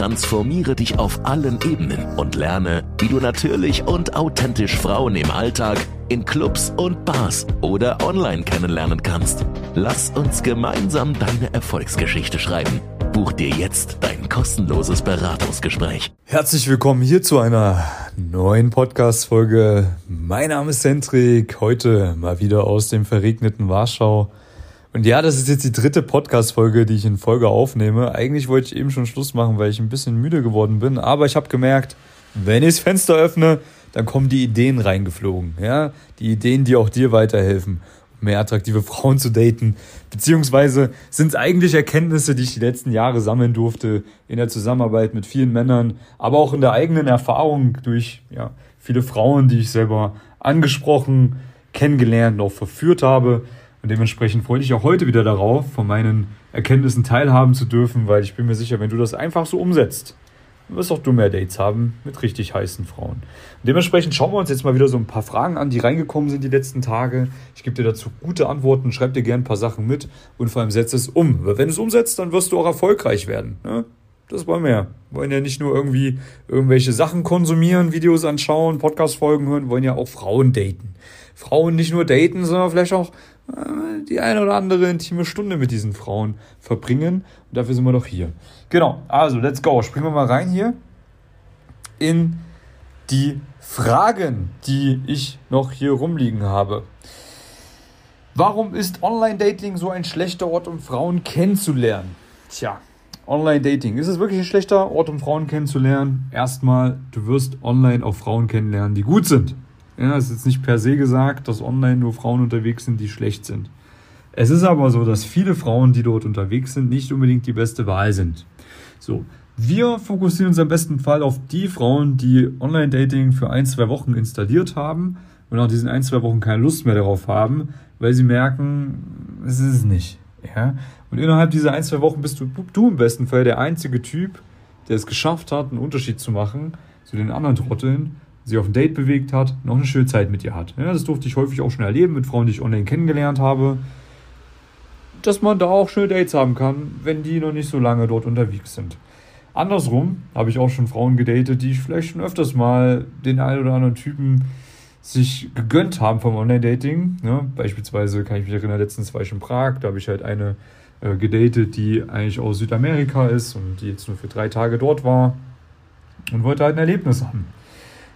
Transformiere dich auf allen Ebenen und lerne, wie du natürlich und authentisch Frauen im Alltag, in Clubs und Bars oder online kennenlernen kannst. Lass uns gemeinsam deine Erfolgsgeschichte schreiben. Buch dir jetzt dein kostenloses Beratungsgespräch. Herzlich willkommen hier zu einer neuen Podcast-Folge. Mein Name ist Hendrik, heute mal wieder aus dem verregneten Warschau. Und ja, das ist jetzt die dritte Podcast-Folge, die ich in Folge aufnehme. Eigentlich wollte ich eben schon Schluss machen, weil ich ein bisschen müde geworden bin. Aber ich habe gemerkt, wenn ich das Fenster öffne, dann kommen die Ideen reingeflogen. Ja, die Ideen, die auch dir weiterhelfen, um mehr attraktive Frauen zu daten. Beziehungsweise sind es eigentlich Erkenntnisse, die ich die letzten Jahre sammeln durfte in der Zusammenarbeit mit vielen Männern, aber auch in der eigenen Erfahrung durch ja, viele Frauen, die ich selber angesprochen, kennengelernt und auch verführt habe. Und dementsprechend freue ich mich auch heute wieder darauf, von meinen Erkenntnissen teilhaben zu dürfen, weil ich bin mir sicher, wenn du das einfach so umsetzt, wirst auch du mehr Dates haben mit richtig heißen Frauen. Und dementsprechend schauen wir uns jetzt mal wieder so ein paar Fragen an, die reingekommen sind die letzten Tage. Ich gebe dir dazu gute Antworten, schreib dir gerne ein paar Sachen mit und vor allem setze es um. Weil wenn du es umsetzt, dann wirst du auch erfolgreich werden. Ne? Das wollen wir ja. Wir wollen ja nicht nur irgendwie irgendwelche Sachen konsumieren, Videos anschauen, Podcast-Folgen hören, wollen ja auch Frauen daten. Frauen nicht nur daten, sondern vielleicht auch äh, die eine oder andere intime Stunde mit diesen Frauen verbringen. Und dafür sind wir doch hier. Genau, also let's go. Springen wir mal rein hier in die Fragen, die ich noch hier rumliegen habe. Warum ist Online-Dating so ein schlechter Ort, um Frauen kennenzulernen? Tja, Online-Dating. Ist es wirklich ein schlechter Ort, um Frauen kennenzulernen? Erstmal, du wirst online auch Frauen kennenlernen, die gut sind. Ja, es ist jetzt nicht per se gesagt, dass online nur Frauen unterwegs sind, die schlecht sind. Es ist aber so, dass viele Frauen, die dort unterwegs sind, nicht unbedingt die beste Wahl sind. So, wir fokussieren uns am besten Fall auf die Frauen, die Online-Dating für ein, zwei Wochen installiert haben und nach diesen ein, zwei Wochen keine Lust mehr darauf haben, weil sie merken, es ist es nicht. Ja? Und innerhalb dieser ein, zwei Wochen bist du, du im besten Fall der einzige Typ, der es geschafft hat, einen Unterschied zu machen zu den anderen Trotteln sie auf ein Date bewegt hat, noch eine schöne Zeit mit ihr hat. Ja, das durfte ich häufig auch schon erleben mit Frauen, die ich online kennengelernt habe, dass man da auch schöne Dates haben kann, wenn die noch nicht so lange dort unterwegs sind. Andersrum habe ich auch schon Frauen gedatet, die vielleicht schon öfters mal den einen oder anderen Typen sich gegönnt haben vom Online-Dating. Ja, beispielsweise kann ich mich erinnern, letztens war ich in Prag, da habe ich halt eine äh, gedatet, die eigentlich aus Südamerika ist und die jetzt nur für drei Tage dort war und wollte halt ein Erlebnis haben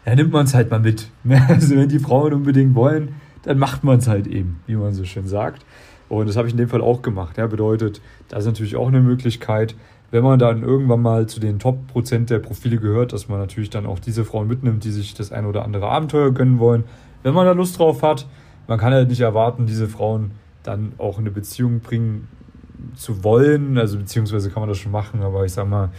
ja, nimmt man es halt mal mit. Also wenn die Frauen unbedingt wollen, dann macht man es halt eben, wie man so schön sagt. Und das habe ich in dem Fall auch gemacht. Ja, bedeutet, das ist natürlich auch eine Möglichkeit, wenn man dann irgendwann mal zu den Top-Prozent der Profile gehört, dass man natürlich dann auch diese Frauen mitnimmt, die sich das ein oder andere Abenteuer gönnen wollen. Wenn man da Lust drauf hat, man kann halt nicht erwarten, diese Frauen dann auch in eine Beziehung bringen zu wollen. Also beziehungsweise kann man das schon machen, aber ich sag mal,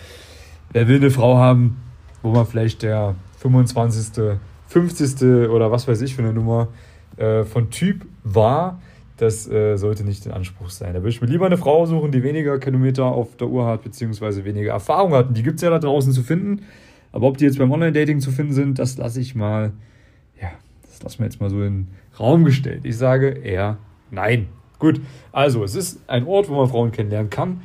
wer will eine Frau haben, wo man vielleicht der 25., 50. oder was weiß ich für eine Nummer äh, von Typ war, das äh, sollte nicht in Anspruch sein. Da würde ich mir lieber eine Frau suchen, die weniger Kilometer auf der Uhr hat, beziehungsweise weniger Erfahrung hat. Und die gibt es ja da draußen zu finden. Aber ob die jetzt beim Online-Dating zu finden sind, das lasse ich mal, ja, das lassen wir jetzt mal so in den Raum gestellt. Ich sage eher nein. Gut, also es ist ein Ort, wo man Frauen kennenlernen kann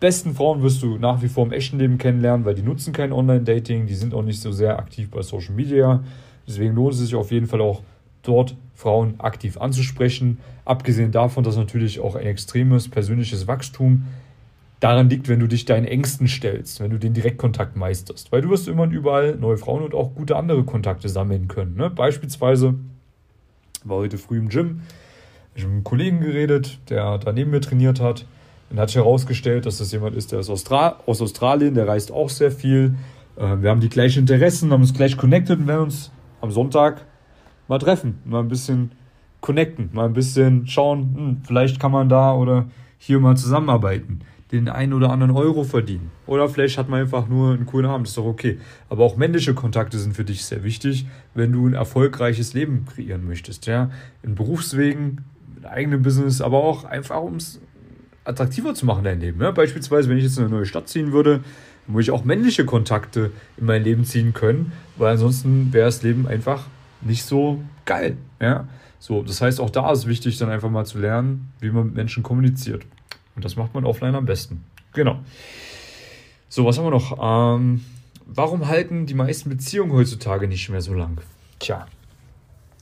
besten Frauen wirst du nach wie vor im echten Leben kennenlernen, weil die nutzen kein Online-Dating, die sind auch nicht so sehr aktiv bei Social Media. Deswegen lohnt es sich auf jeden Fall auch dort Frauen aktiv anzusprechen. Abgesehen davon, dass natürlich auch ein extremes persönliches Wachstum daran liegt, wenn du dich deinen Ängsten stellst, wenn du den Direktkontakt meisterst. Weil du wirst immer und überall neue Frauen und auch gute andere Kontakte sammeln können. Ne? Beispielsweise war heute früh im Gym, ich habe mit einem Kollegen geredet, der da neben mir trainiert hat. Dann hat sich herausgestellt, dass das jemand ist, der ist Austra aus Australien, der reist auch sehr viel. Äh, wir haben die gleichen Interessen, haben uns gleich connected und werden uns am Sonntag mal treffen, mal ein bisschen connecten, mal ein bisschen schauen, hm, vielleicht kann man da oder hier mal zusammenarbeiten, den einen oder anderen Euro verdienen. Oder vielleicht hat man einfach nur einen coolen Abend, ist doch okay. Aber auch männliche Kontakte sind für dich sehr wichtig, wenn du ein erfolgreiches Leben kreieren möchtest. Ja? In Berufswegen, mit eigenem Business, aber auch einfach ums attraktiver zu machen, dein Leben. Ne? Beispielsweise, wenn ich jetzt in eine neue Stadt ziehen würde, muss ich auch männliche Kontakte in mein Leben ziehen können, weil ansonsten wäre das Leben einfach nicht so geil. Ja? So, das heißt, auch da ist wichtig, dann einfach mal zu lernen, wie man mit Menschen kommuniziert. Und das macht man offline am besten. Genau. So, was haben wir noch? Ähm, warum halten die meisten Beziehungen heutzutage nicht mehr so lang? Tja,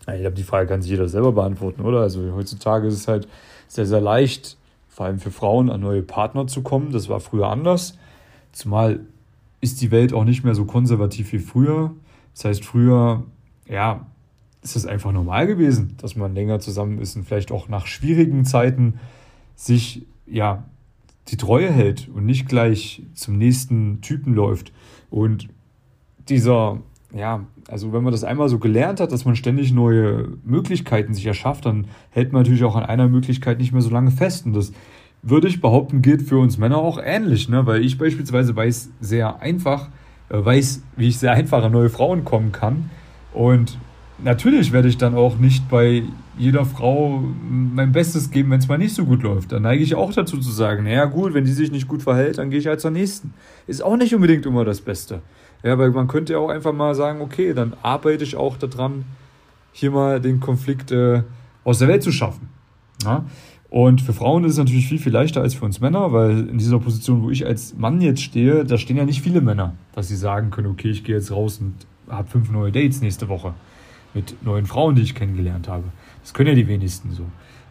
ich glaube, die Frage kann sich jeder selber beantworten, oder? Also heutzutage ist es halt sehr, sehr leicht, vor allem für Frauen, an neue Partner zu kommen. Das war früher anders. Zumal ist die Welt auch nicht mehr so konservativ wie früher. Das heißt, früher, ja, ist es einfach normal gewesen, dass man länger zusammen ist und vielleicht auch nach schwierigen Zeiten sich, ja, die Treue hält und nicht gleich zum nächsten Typen läuft. Und dieser, ja, also wenn man das einmal so gelernt hat, dass man ständig neue Möglichkeiten sich erschafft, dann hält man natürlich auch an einer Möglichkeit nicht mehr so lange fest. Und das würde ich behaupten, gilt für uns Männer auch ähnlich, ne? weil ich beispielsweise weiß sehr einfach, äh, weiß, wie ich sehr einfach an neue Frauen kommen kann. Und natürlich werde ich dann auch nicht bei jeder Frau mein Bestes geben, wenn es mal nicht so gut läuft. Dann neige ich auch dazu zu sagen, naja gut, wenn die sich nicht gut verhält, dann gehe ich halt zur nächsten. Ist auch nicht unbedingt immer das Beste. Ja, weil man könnte ja auch einfach mal sagen, okay, dann arbeite ich auch daran, hier mal den Konflikt äh, aus der Welt zu schaffen. Ja? Und für Frauen ist es natürlich viel, viel leichter als für uns Männer, weil in dieser Position, wo ich als Mann jetzt stehe, da stehen ja nicht viele Männer, dass sie sagen können, okay, ich gehe jetzt raus und habe fünf neue Dates nächste Woche mit neuen Frauen, die ich kennengelernt habe. Das können ja die wenigsten so.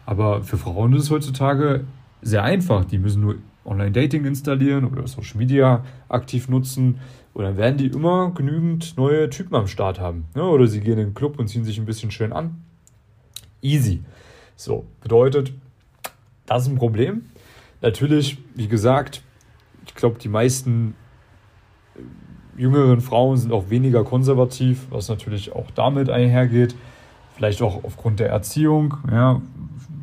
Aber für Frauen ist es heutzutage sehr einfach. Die müssen nur Online-Dating installieren oder Social Media aktiv nutzen. Und dann werden die immer genügend neue Typen am Start haben. Ja, oder sie gehen in den Club und ziehen sich ein bisschen schön an. Easy. So, bedeutet, das ist ein Problem. Natürlich, wie gesagt, ich glaube, die meisten jüngeren Frauen sind auch weniger konservativ, was natürlich auch damit einhergeht. Vielleicht auch aufgrund der Erziehung. Ja.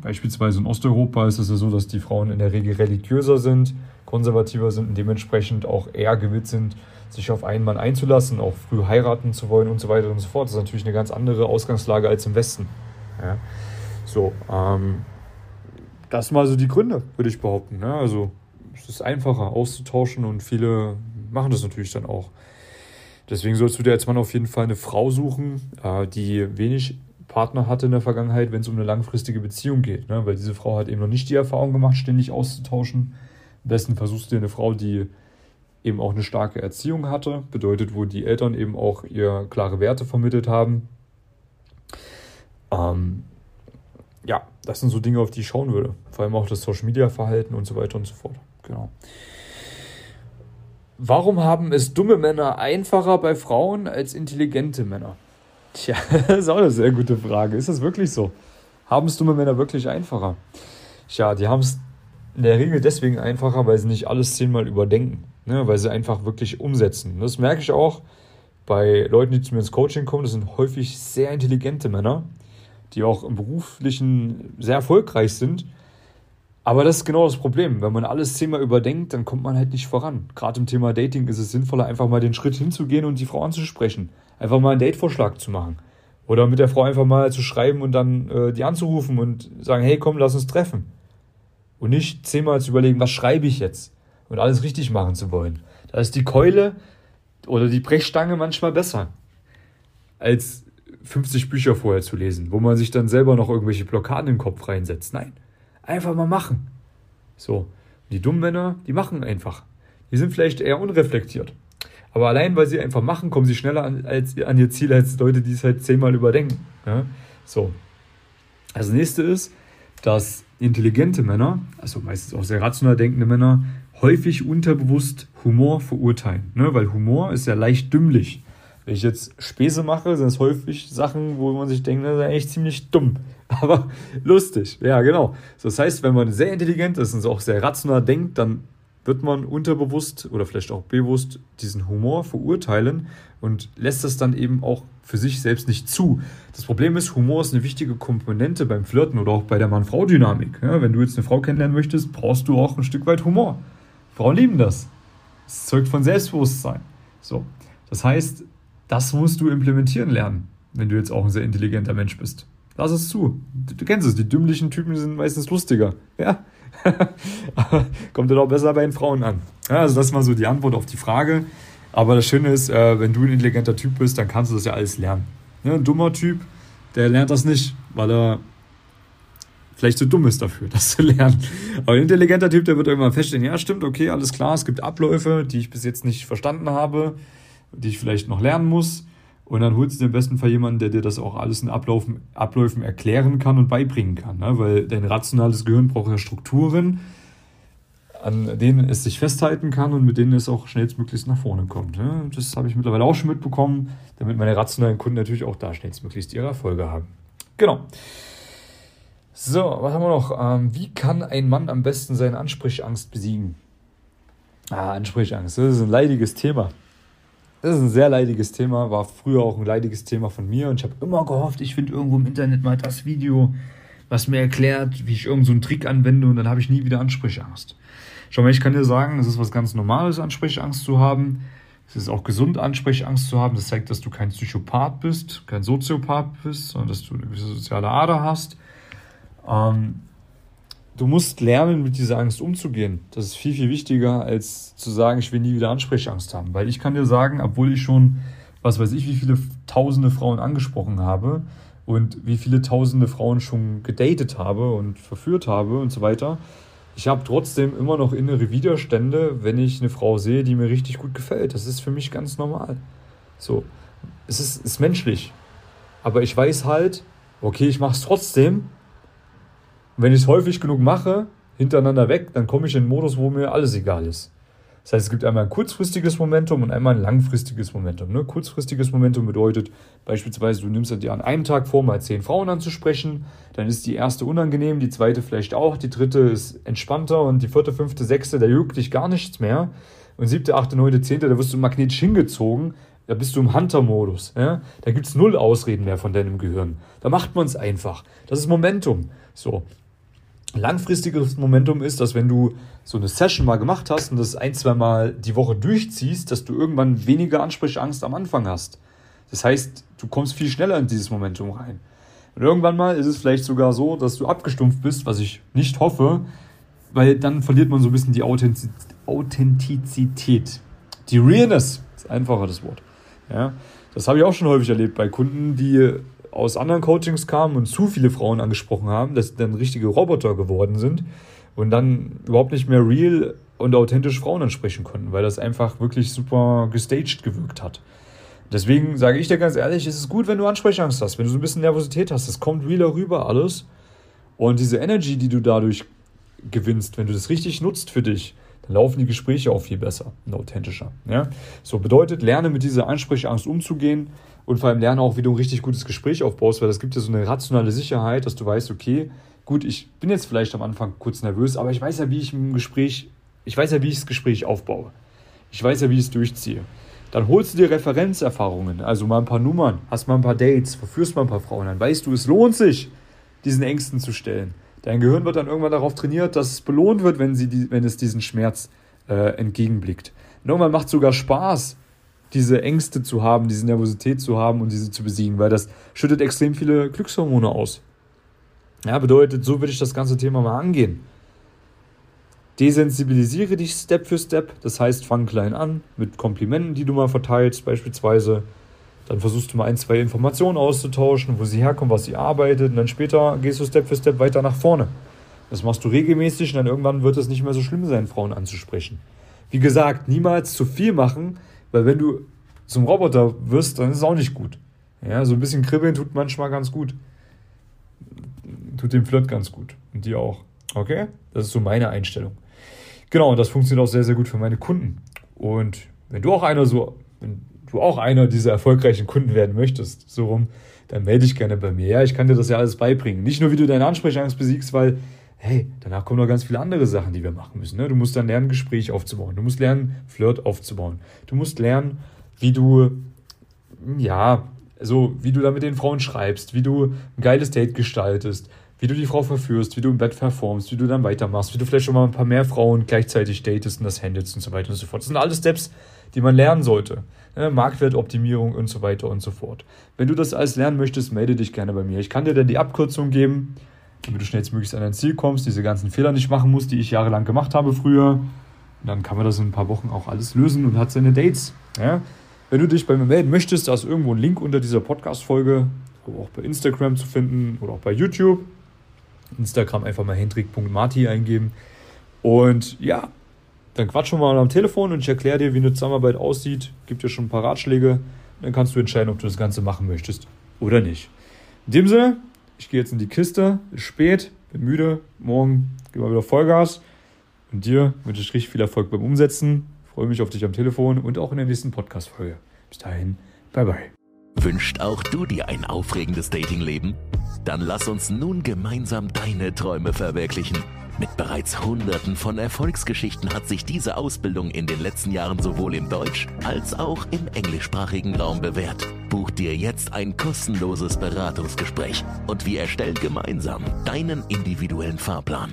Beispielsweise in Osteuropa ist es ja so, dass die Frauen in der Regel religiöser sind, konservativer sind und dementsprechend auch eher gewillt sind, sich auf einen Mann einzulassen, auch früh heiraten zu wollen und so weiter und so fort. Das ist natürlich eine ganz andere Ausgangslage als im Westen. Ja. So, ähm, das sind mal so die Gründe, würde ich behaupten. Ne? Also es ist einfacher auszutauschen und viele machen das natürlich dann auch. Deswegen sollst du dir als Mann auf jeden Fall eine Frau suchen, äh, die wenig Partner hatte in der Vergangenheit, wenn es um eine langfristige Beziehung geht. Ne? Weil diese Frau hat eben noch nicht die Erfahrung gemacht, ständig auszutauschen. Am besten versuchst du dir eine Frau, die eben auch eine starke Erziehung hatte, bedeutet, wo die Eltern eben auch ihr klare Werte vermittelt haben. Ähm, ja, das sind so Dinge, auf die ich schauen würde. Vor allem auch das Social Media Verhalten und so weiter und so fort. Genau. Warum haben es dumme Männer einfacher bei Frauen als intelligente Männer? Tja, das ist auch eine sehr gute Frage. Ist das wirklich so? Haben es dumme Männer wirklich einfacher? Tja, die haben es in der Regel deswegen einfacher, weil sie nicht alles zehnmal überdenken. Ne? Weil sie einfach wirklich umsetzen. Das merke ich auch bei Leuten, die zu mir ins Coaching kommen. Das sind häufig sehr intelligente Männer, die auch im beruflichen sehr erfolgreich sind aber das ist genau das Problem. Wenn man alles zehnmal überdenkt, dann kommt man halt nicht voran. Gerade im Thema Dating ist es sinnvoller, einfach mal den Schritt hinzugehen und die Frau anzusprechen. Einfach mal einen Datevorschlag zu machen. Oder mit der Frau einfach mal zu schreiben und dann äh, die anzurufen und sagen, hey komm, lass uns treffen. Und nicht zehnmal zu überlegen, was schreibe ich jetzt? Und alles richtig machen zu wollen. Da ist die Keule oder die Brechstange manchmal besser, als 50 Bücher vorher zu lesen, wo man sich dann selber noch irgendwelche Blockaden im Kopf reinsetzt. Nein. Einfach mal machen. So. die dummen Männer, die machen einfach. Die sind vielleicht eher unreflektiert. Aber allein, weil sie einfach machen, kommen sie schneller an, als, an ihr Ziel als Leute, die es halt zehnmal überdenken. Ja? So. Das nächste ist, dass intelligente Männer, also meistens auch sehr rational denkende Männer, häufig unterbewusst Humor verurteilen. Ne? Weil Humor ist ja leicht dümmlich. Wenn ich jetzt Späße mache, sind es häufig Sachen, wo man sich denkt, das ist eigentlich ziemlich dumm. Aber lustig. Ja, genau. Das heißt, wenn man sehr intelligent ist und auch sehr rational denkt, dann wird man unterbewusst oder vielleicht auch bewusst diesen Humor verurteilen und lässt das dann eben auch für sich selbst nicht zu. Das Problem ist, Humor ist eine wichtige Komponente beim Flirten oder auch bei der Mann-Frau-Dynamik. Ja, wenn du jetzt eine Frau kennenlernen möchtest, brauchst du auch ein Stück weit Humor. Frauen lieben das. Es zeugt von Selbstbewusstsein. So. Das heißt, das musst du implementieren lernen, wenn du jetzt auch ein sehr intelligenter Mensch bist. Lass es zu. Du, du kennst es, die dümmlichen Typen sind meistens lustiger. Ja, Kommt dann auch besser bei den Frauen an. Ja, also das ist mal so die Antwort auf die Frage. Aber das Schöne ist, äh, wenn du ein intelligenter Typ bist, dann kannst du das ja alles lernen. Ne? Ein dummer Typ, der lernt das nicht, weil er vielleicht zu dumm ist dafür, das zu lernen. Aber ein intelligenter Typ, der wird irgendwann feststellen, ja stimmt, okay, alles klar, es gibt Abläufe, die ich bis jetzt nicht verstanden habe, die ich vielleicht noch lernen muss. Und dann holst du dir im besten Fall jemanden, der dir das auch alles in Ablaufen, Abläufen erklären kann und beibringen kann. Ne? Weil dein rationales Gehirn braucht ja Strukturen, an denen es sich festhalten kann und mit denen es auch schnellstmöglichst nach vorne kommt. Ne? Das habe ich mittlerweile auch schon mitbekommen, damit meine rationalen Kunden natürlich auch da schnellstmöglichst ihre Erfolge haben. Genau. So, was haben wir noch? Ähm, wie kann ein Mann am besten seine Ansprechangst besiegen? Ah, Ansprechangst, das ist ein leidiges Thema. Das ist ein sehr leidiges Thema, war früher auch ein leidiges Thema von mir und ich habe immer gehofft, ich finde irgendwo im Internet mal das Video, was mir erklärt, wie ich irgendeinen so Trick anwende und dann habe ich nie wieder Ansprechangst. Schau mal, ich kann dir sagen, es ist was ganz Normales, Ansprechangst zu haben. Es ist auch gesund, Ansprechangst zu haben. Das zeigt, dass du kein Psychopath bist, kein Soziopath bist, sondern dass du eine gewisse soziale Ader hast. Ähm, du musst lernen, mit dieser Angst umzugehen. Das ist viel, viel wichtiger, als zu sagen, ich will nie wieder Ansprechangst haben. Weil ich kann dir sagen, obwohl ich schon, was weiß ich, wie viele tausende Frauen angesprochen habe und wie viele tausende Frauen schon gedatet habe und verführt habe und so weiter, ich habe trotzdem immer noch innere Widerstände, wenn ich eine Frau sehe, die mir richtig gut gefällt. Das ist für mich ganz normal. So, es ist, ist menschlich. Aber ich weiß halt, okay, ich mache es trotzdem, wenn ich es häufig genug mache, hintereinander weg, dann komme ich in einen Modus, wo mir alles egal ist. Das heißt, es gibt einmal ein kurzfristiges Momentum und einmal ein langfristiges Momentum. Ne? Kurzfristiges Momentum bedeutet beispielsweise, du nimmst dir an einem Tag vor, mal zehn Frauen anzusprechen, dann ist die erste unangenehm, die zweite vielleicht auch, die dritte ist entspannter und die vierte, fünfte, sechste, da juckt dich gar nichts mehr. Und siebte, achte, neunte, zehnte, da wirst du magnetisch hingezogen, da bist du im Hunter-Modus. Ja? Da gibt es null Ausreden mehr von deinem Gehirn. Da macht man es einfach. Das ist Momentum. So langfristiges Momentum ist, dass wenn du so eine Session mal gemacht hast und das ein, zwei Mal die Woche durchziehst, dass du irgendwann weniger Ansprechangst am Anfang hast. Das heißt, du kommst viel schneller in dieses Momentum rein. Und irgendwann mal ist es vielleicht sogar so, dass du abgestumpft bist, was ich nicht hoffe, weil dann verliert man so ein bisschen die Authentizität. Die Realness ist einfacher das Wort. Ja, das habe ich auch schon häufig erlebt bei Kunden, die aus anderen Coachings kamen und zu viele Frauen angesprochen haben, dass sie dann richtige Roboter geworden sind und dann überhaupt nicht mehr real und authentisch Frauen ansprechen konnten, weil das einfach wirklich super gestaged gewirkt hat. Deswegen sage ich dir ganz ehrlich, es ist gut, wenn du Ansprechangst hast, wenn du so ein bisschen Nervosität hast. Es kommt realer rüber alles. Und diese Energy, die du dadurch gewinnst, wenn du das richtig nutzt für dich, dann laufen die Gespräche auch viel besser und authentischer. Ja? So bedeutet, lerne mit dieser Ansprechangst umzugehen und vor allem lerne auch, wie du ein richtig gutes Gespräch aufbaust, weil das gibt dir so eine rationale Sicherheit, dass du weißt, okay, gut, ich bin jetzt vielleicht am Anfang kurz nervös, aber ich weiß ja, wie ich im Gespräch, ich weiß ja, wie ich das Gespräch aufbaue. Ich weiß ja, wie ich es durchziehe. Dann holst du dir Referenzerfahrungen, also mal ein paar Nummern, hast mal ein paar Dates, verführst mal ein paar Frauen, dann weißt du, es lohnt sich, diesen Ängsten zu stellen. Dein Gehirn wird dann irgendwann darauf trainiert, dass es belohnt wird, wenn, sie wenn es diesen Schmerz äh, entgegenblickt. Und irgendwann macht es sogar Spaß, diese Ängste zu haben, diese Nervosität zu haben und diese zu besiegen, weil das schüttet extrem viele Glückshormone aus. Ja, bedeutet, so würde ich das ganze Thema mal angehen. Desensibilisiere dich Step für Step, das heißt, fang klein an mit Komplimenten, die du mal verteilst, beispielsweise. Dann versuchst du mal ein, zwei Informationen auszutauschen, wo sie herkommt, was sie arbeitet, und dann später gehst du Step für Step weiter nach vorne. Das machst du regelmäßig und dann irgendwann wird es nicht mehr so schlimm sein, Frauen anzusprechen. Wie gesagt, niemals zu viel machen, weil wenn du zum Roboter wirst, dann ist es auch nicht gut. Ja, so ein bisschen kribbeln tut manchmal ganz gut. Tut dem Flirt ganz gut. Und dir auch. Okay? Das ist so meine Einstellung. Genau, und das funktioniert auch sehr, sehr gut für meine Kunden. Und wenn du auch einer so, wenn du auch einer dieser erfolgreichen Kunden werden möchtest, so rum, dann melde dich gerne bei mir. Ja, ich kann dir das ja alles beibringen. Nicht nur, wie du deine Ansprechangst besiegst, weil hey, danach kommen noch ganz viele andere Sachen, die wir machen müssen. Ne? Du musst dann lernen, Gespräch aufzubauen. Du musst lernen, Flirt aufzubauen. Du musst lernen, wie du, ja, so, wie du da mit den Frauen schreibst, wie du ein geiles Date gestaltest, wie du die Frau verführst, wie du im Bett performst, wie du dann weitermachst, wie du vielleicht schon mal ein paar mehr Frauen gleichzeitig datest und das handelst und so weiter und so fort. Das sind alles Steps, die man lernen sollte. Ne? Marktwertoptimierung und so weiter und so fort. Wenn du das alles lernen möchtest, melde dich gerne bei mir. Ich kann dir dann die Abkürzung geben damit du schnellstmöglichst an dein Ziel kommst, diese ganzen Fehler nicht machen musst, die ich jahrelang gemacht habe früher. Und dann kann man das in ein paar Wochen auch alles lösen und hat seine Dates. Ja? Wenn du dich bei mir melden möchtest, da ist irgendwo ein Link unter dieser Podcast-Folge, auch bei Instagram zu finden oder auch bei YouTube. Instagram einfach mal hendrik.marti eingeben. Und ja, dann quatschen wir mal am Telefon und ich erkläre dir, wie eine Zusammenarbeit aussieht, gebe dir schon ein paar Ratschläge. Dann kannst du entscheiden, ob du das Ganze machen möchtest oder nicht. In dem Sinne, ich gehe jetzt in die Kiste, ist spät, bin müde, morgen gehen wir wieder Vollgas. Und dir wünsche ich richtig viel Erfolg beim Umsetzen. freue mich auf dich am Telefon und auch in der nächsten Podcast-Folge. Bis dahin, bye bye. Wünscht auch du dir ein aufregendes Datingleben? Dann lass uns nun gemeinsam deine Träume verwirklichen. Mit bereits Hunderten von Erfolgsgeschichten hat sich diese Ausbildung in den letzten Jahren sowohl im Deutsch- als auch im englischsprachigen Raum bewährt. Buch dir jetzt ein kostenloses Beratungsgespräch und wir erstellen gemeinsam deinen individuellen Fahrplan.